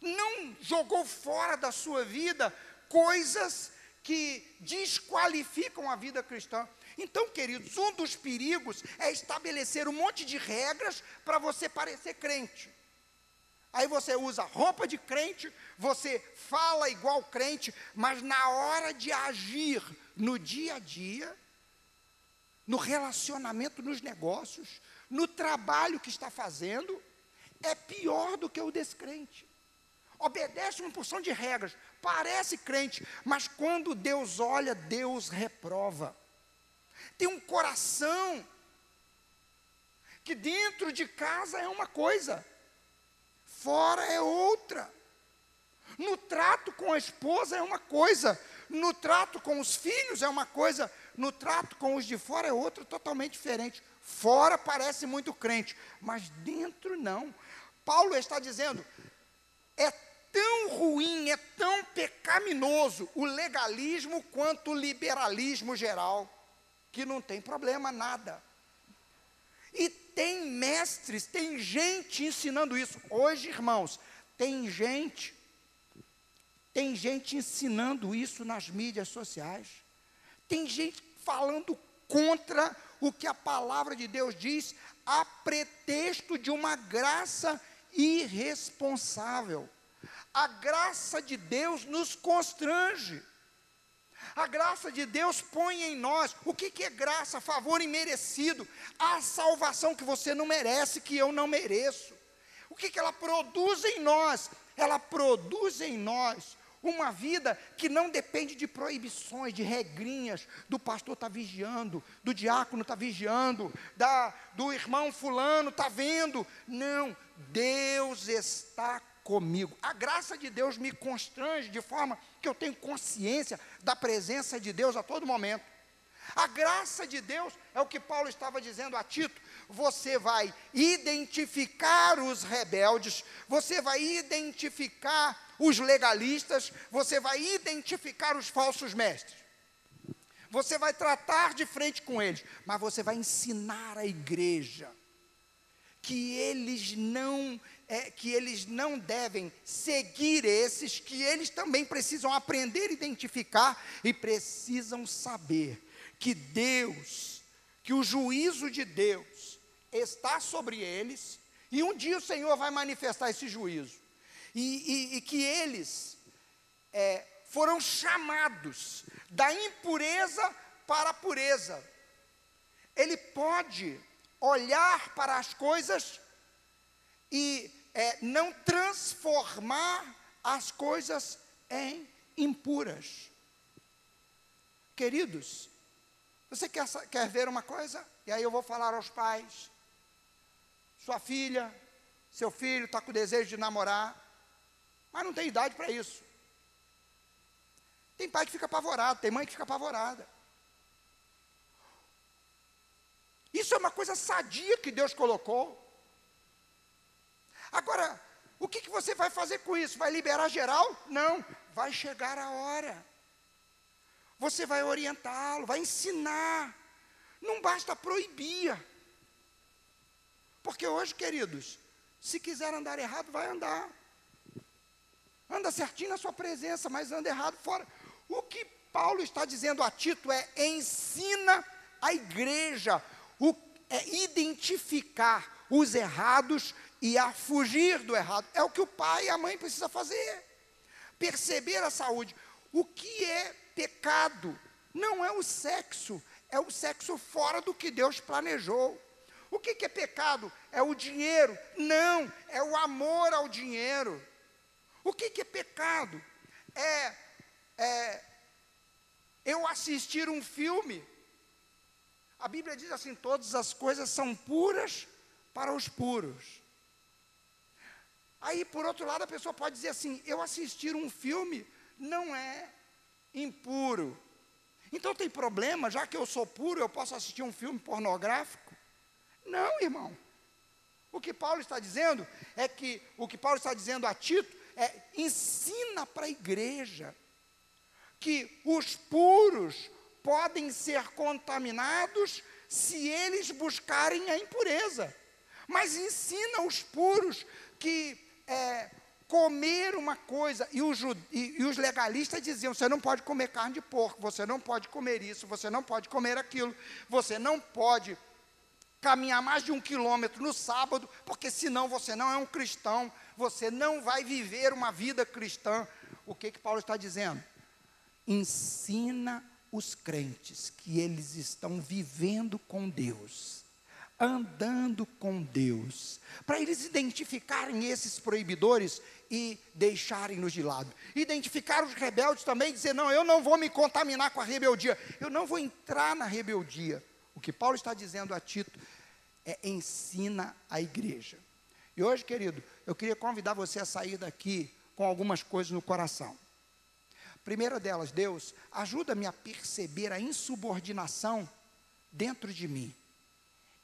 Não jogou fora da sua vida coisas que desqualificam a vida cristã. Então, queridos, um dos perigos é estabelecer um monte de regras para você parecer crente. Aí você usa roupa de crente, você fala igual crente, mas na hora de agir no dia a dia, no relacionamento, nos negócios, no trabalho que está fazendo, é pior do que o descrente. Obedece uma porção de regras, parece crente, mas quando Deus olha, Deus reprova. Tem um coração que dentro de casa é uma coisa, fora é outra. No trato com a esposa é uma coisa, no trato com os filhos é uma coisa, no trato com os de fora é outra totalmente diferente. Fora parece muito crente, mas dentro não. Paulo está dizendo: é tão ruim, é tão pecaminoso o legalismo quanto o liberalismo geral, que não tem problema nada. E tem mestres, tem gente ensinando isso. Hoje, irmãos, tem gente, tem gente ensinando isso nas mídias sociais. Tem gente falando contra o que a palavra de Deus diz, a pretexto de uma graça irresponsável. A graça de Deus nos constrange. A graça de Deus põe em nós. O que, que é graça? Favor imerecido. A salvação que você não merece, que eu não mereço. O que, que ela produz em nós? Ela produz em nós uma vida que não depende de proibições, de regrinhas, do pastor está vigiando, do diácono está vigiando, da, do irmão fulano está vendo. Não, Deus está comigo. A graça de Deus me constrange de forma que eu tenho consciência da presença de Deus a todo momento. A graça de Deus é o que Paulo estava dizendo a Tito. Você vai identificar os rebeldes, você vai identificar os legalistas, você vai identificar os falsos mestres. Você vai tratar de frente com eles, mas você vai ensinar a igreja que eles não é, que eles não devem seguir esses, que eles também precisam aprender identificar e precisam saber que Deus, que o juízo de Deus está sobre eles, e um dia o Senhor vai manifestar esse juízo e, e, e que eles é, foram chamados da impureza para a pureza. Ele pode olhar para as coisas e é, não transformar as coisas em impuras. Queridos, você quer, quer ver uma coisa? E aí eu vou falar aos pais. Sua filha, seu filho está com desejo de namorar mas não tem idade para isso. Tem pai que fica apavorado, tem mãe que fica apavorada. Isso é uma coisa sadia que Deus colocou. Agora, o que, que você vai fazer com isso? Vai liberar geral? Não, vai chegar a hora. Você vai orientá-lo, vai ensinar. Não basta proibir. Porque hoje, queridos, se quiser andar errado, vai andar. Anda certinho na sua presença, mas anda errado fora. O que Paulo está dizendo a Tito é: ensina a igreja o, é identificar os errados e a fugir do errado. É o que o pai e a mãe precisam fazer. Perceber a saúde. O que é pecado? Não é o sexo, é o sexo fora do que Deus planejou. O que, que é pecado? É o dinheiro? Não, é o amor ao dinheiro. O que, que é pecado? É, é eu assistir um filme A Bíblia diz assim: todas as coisas são puras para os puros. Aí, por outro lado, a pessoa pode dizer assim: eu assistir um filme não é impuro. Então tem problema, já que eu sou puro, eu posso assistir um filme pornográfico? Não, irmão. O que Paulo está dizendo é que o que Paulo está dizendo a Tito é ensina para a igreja que os puros podem ser contaminados se eles buscarem a impureza. Mas ensina os puros que é, comer uma coisa, e os, e, e os, legalistas diziam: você não pode comer carne de porco, você não pode comer isso, você não pode comer aquilo, você não pode caminhar mais de um quilômetro no sábado, porque senão você não é um cristão, você não vai viver uma vida cristã. O que que Paulo está dizendo? Ensina os crentes que eles estão vivendo com Deus, andando com Deus, para eles identificarem esses proibidores e deixarem-nos de lado. Identificar os rebeldes também, dizer: não, eu não vou me contaminar com a rebeldia, eu não vou entrar na rebeldia. O que Paulo está dizendo a Tito é ensina a igreja. E hoje, querido, eu queria convidar você a sair daqui com algumas coisas no coração. Primeira delas, Deus, ajuda-me a perceber a insubordinação dentro de mim.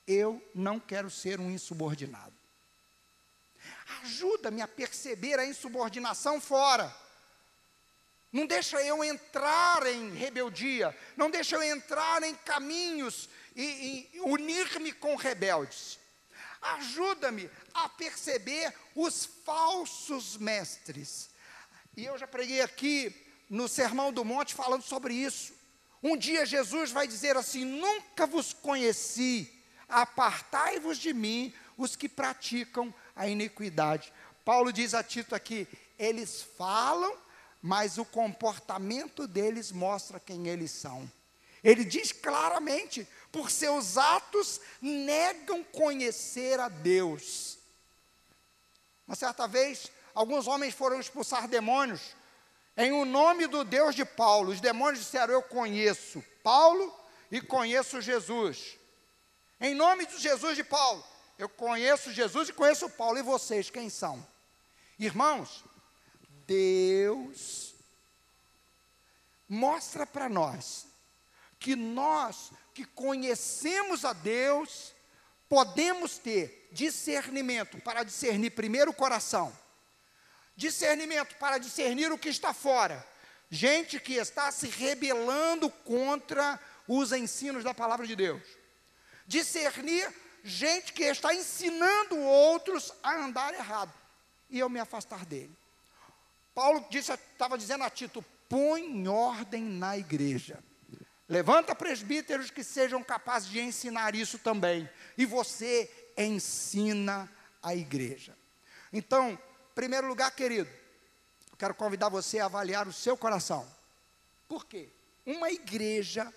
Eu não quero ser um insubordinado. Ajuda-me a perceber a insubordinação fora. Não deixa eu entrar em rebeldia, não deixa eu entrar em caminhos e, e unir-me com rebeldes. Ajuda-me a perceber os falsos mestres. E eu já preguei aqui no Sermão do Monte falando sobre isso. Um dia Jesus vai dizer assim: Nunca vos conheci, apartai-vos de mim, os que praticam a iniquidade. Paulo diz a Tito aqui: eles falam, mas o comportamento deles mostra quem eles são. Ele diz claramente: por seus atos negam conhecer a Deus. Uma certa vez, alguns homens foram expulsar demônios em o nome do Deus de Paulo. Os demônios disseram: Eu conheço Paulo e conheço Jesus. Em nome de Jesus de Paulo, eu conheço Jesus e conheço Paulo. E vocês, quem são? Irmãos, Deus mostra para nós que nós que conhecemos a Deus, podemos ter discernimento para discernir primeiro o coração, discernimento para discernir o que está fora, gente que está se rebelando contra os ensinos da palavra de Deus, discernir gente que está ensinando outros a andar errado, e eu me afastar dele. Paulo disse, estava dizendo a Tito: põe ordem na igreja. Levanta presbíteros que sejam capazes de ensinar isso também. E você ensina a igreja. Então, em primeiro lugar, querido, eu quero convidar você a avaliar o seu coração. Por quê? Uma igreja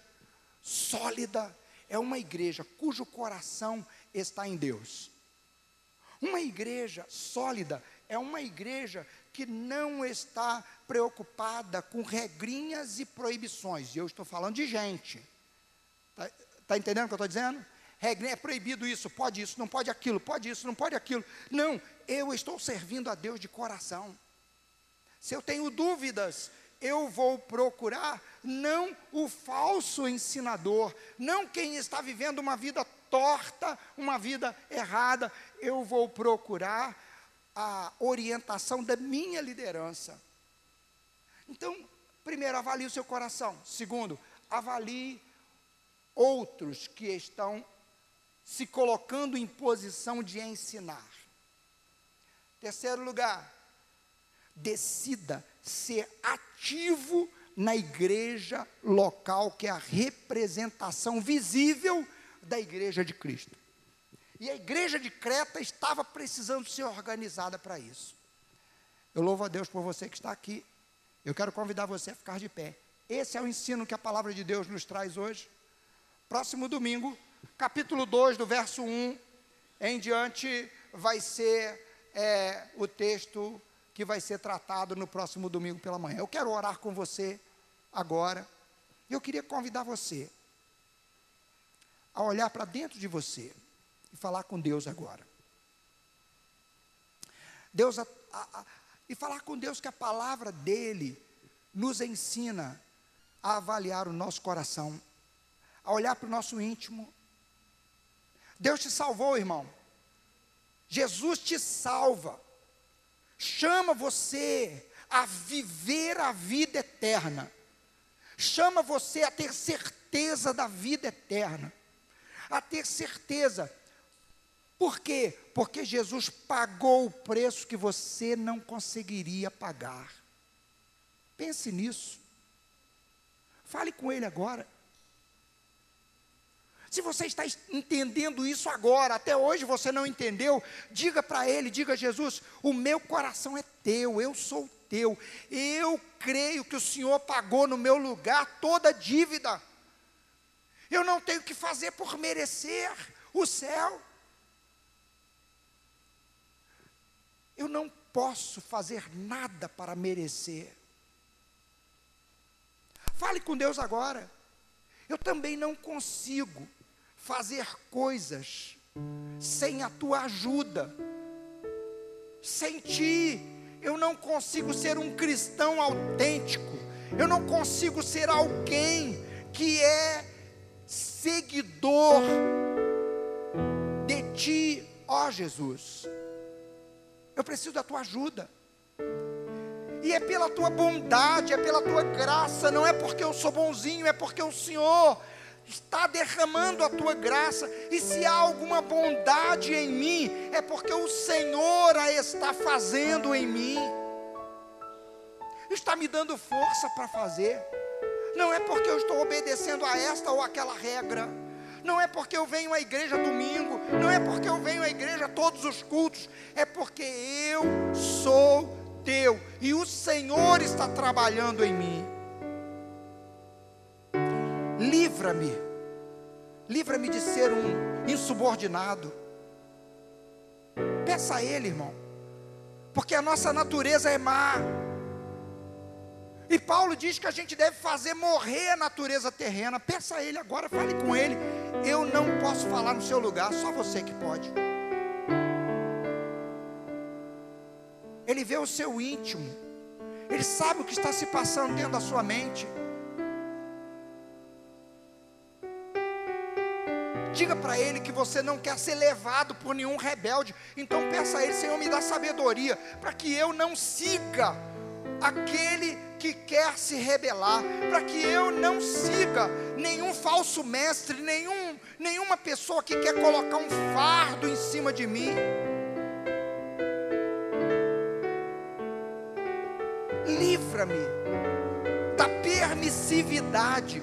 sólida é uma igreja cujo coração está em Deus. Uma igreja sólida é uma igreja que não está preocupada com regrinhas e proibições. E eu estou falando de gente. Está tá entendendo o que eu estou dizendo? Regrinha é proibido isso, pode isso, não pode aquilo, pode isso, não pode aquilo. Não, eu estou servindo a Deus de coração. Se eu tenho dúvidas, eu vou procurar não o falso ensinador, não quem está vivendo uma vida torta, uma vida errada, eu vou procurar a orientação da minha liderança. Então, primeiro, avalie o seu coração. Segundo, avalie outros que estão se colocando em posição de ensinar. Terceiro lugar, decida ser ativo na igreja local, que é a representação visível da igreja de Cristo. E a igreja de Creta estava precisando ser organizada para isso. Eu louvo a Deus por você que está aqui. Eu quero convidar você a ficar de pé. Esse é o ensino que a palavra de Deus nos traz hoje. Próximo domingo, capítulo 2, do verso 1 em diante, vai ser é, o texto que vai ser tratado no próximo domingo pela manhã. Eu quero orar com você agora. Eu queria convidar você a olhar para dentro de você e falar com Deus agora. Deus a, a, a, e falar com Deus que a palavra dele nos ensina a avaliar o nosso coração, a olhar para o nosso íntimo. Deus te salvou, irmão. Jesus te salva. Chama você a viver a vida eterna. Chama você a ter certeza da vida eterna. A ter certeza. Por quê? Porque Jesus pagou o preço que você não conseguiria pagar. Pense nisso. Fale com Ele agora. Se você está entendendo isso agora, até hoje você não entendeu, diga para Ele, diga a Jesus: o meu coração é teu, eu sou teu, eu creio que o Senhor pagou no meu lugar toda a dívida. Eu não tenho que fazer por merecer o céu. Eu não posso fazer nada para merecer. Fale com Deus agora. Eu também não consigo fazer coisas sem a tua ajuda. Sem ti, eu não consigo ser um cristão autêntico. Eu não consigo ser alguém que é seguidor de ti, ó Jesus. Eu preciso da tua ajuda. E é pela tua bondade, é pela tua graça, não é porque eu sou bonzinho, é porque o Senhor está derramando a tua graça. E se há alguma bondade em mim, é porque o Senhor a está fazendo em mim. Está me dando força para fazer. Não é porque eu estou obedecendo a esta ou aquela regra não é porque eu venho à igreja domingo, não é porque eu venho à igreja todos os cultos, é porque eu sou teu e o Senhor está trabalhando em mim. Livra-me, livra-me de ser um insubordinado. Peça a Ele, irmão, porque a nossa natureza é má. E Paulo diz que a gente deve fazer morrer a natureza terrena. Peça a Ele agora, fale com Ele. Eu não posso falar no seu lugar, só você que pode. Ele vê o seu íntimo, Ele sabe o que está se passando dentro da sua mente. Diga para Ele que você não quer ser levado por nenhum rebelde. Então peça a Ele, Senhor, me dá sabedoria para que eu não siga aquele que quer se rebelar, para que eu não siga nenhum falso mestre, nenhum, nenhuma pessoa que quer colocar um fardo em cima de mim. Livra-me da permissividade,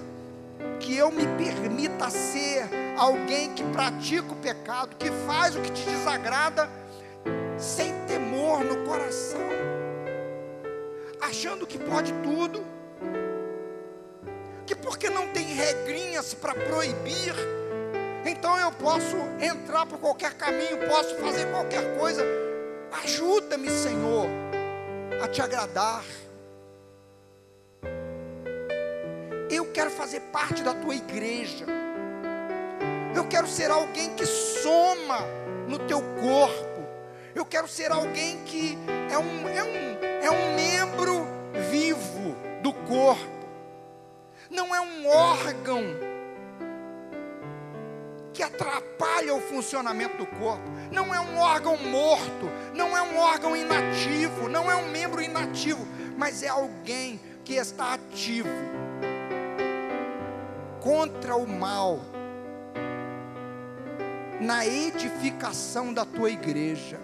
que eu me permita ser alguém que pratica o pecado, que faz o que te desagrada, sem temor no coração achando que pode tudo, que porque não tem regrinhas para proibir, então eu posso entrar por qualquer caminho, posso fazer qualquer coisa. Ajuda-me, Senhor, a te agradar. Eu quero fazer parte da tua igreja. Eu quero ser alguém que soma no teu corpo. Eu quero ser alguém que é um, é um, é um membro vivo do corpo, não é um órgão que atrapalha o funcionamento do corpo, não é um órgão morto, não é um órgão inativo, não é um membro inativo, mas é alguém que está ativo contra o mal na edificação da tua igreja.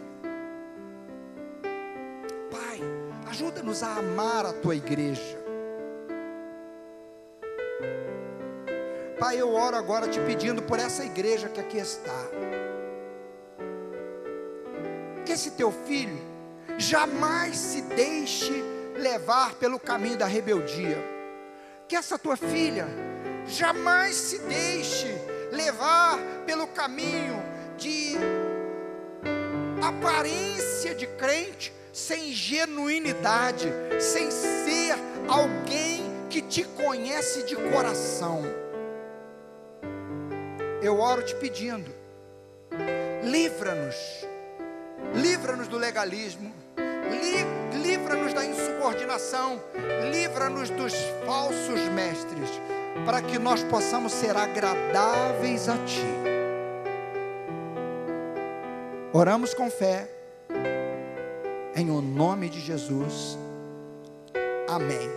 Ajuda-nos a amar a tua igreja. Pai, eu oro agora te pedindo por essa igreja que aqui está. Que esse teu filho jamais se deixe levar pelo caminho da rebeldia. Que essa tua filha jamais se deixe levar pelo caminho de aparência de crente, sem genuinidade, sem ser alguém que te conhece de coração. eu oro te pedindo, livra-nos, livra-nos do legalismo, li, livra-nos da insubordinação, livra-nos dos falsos mestres, para que nós possamos ser agradáveis a Ti. Oramos com fé, em o nome de Jesus. Amém.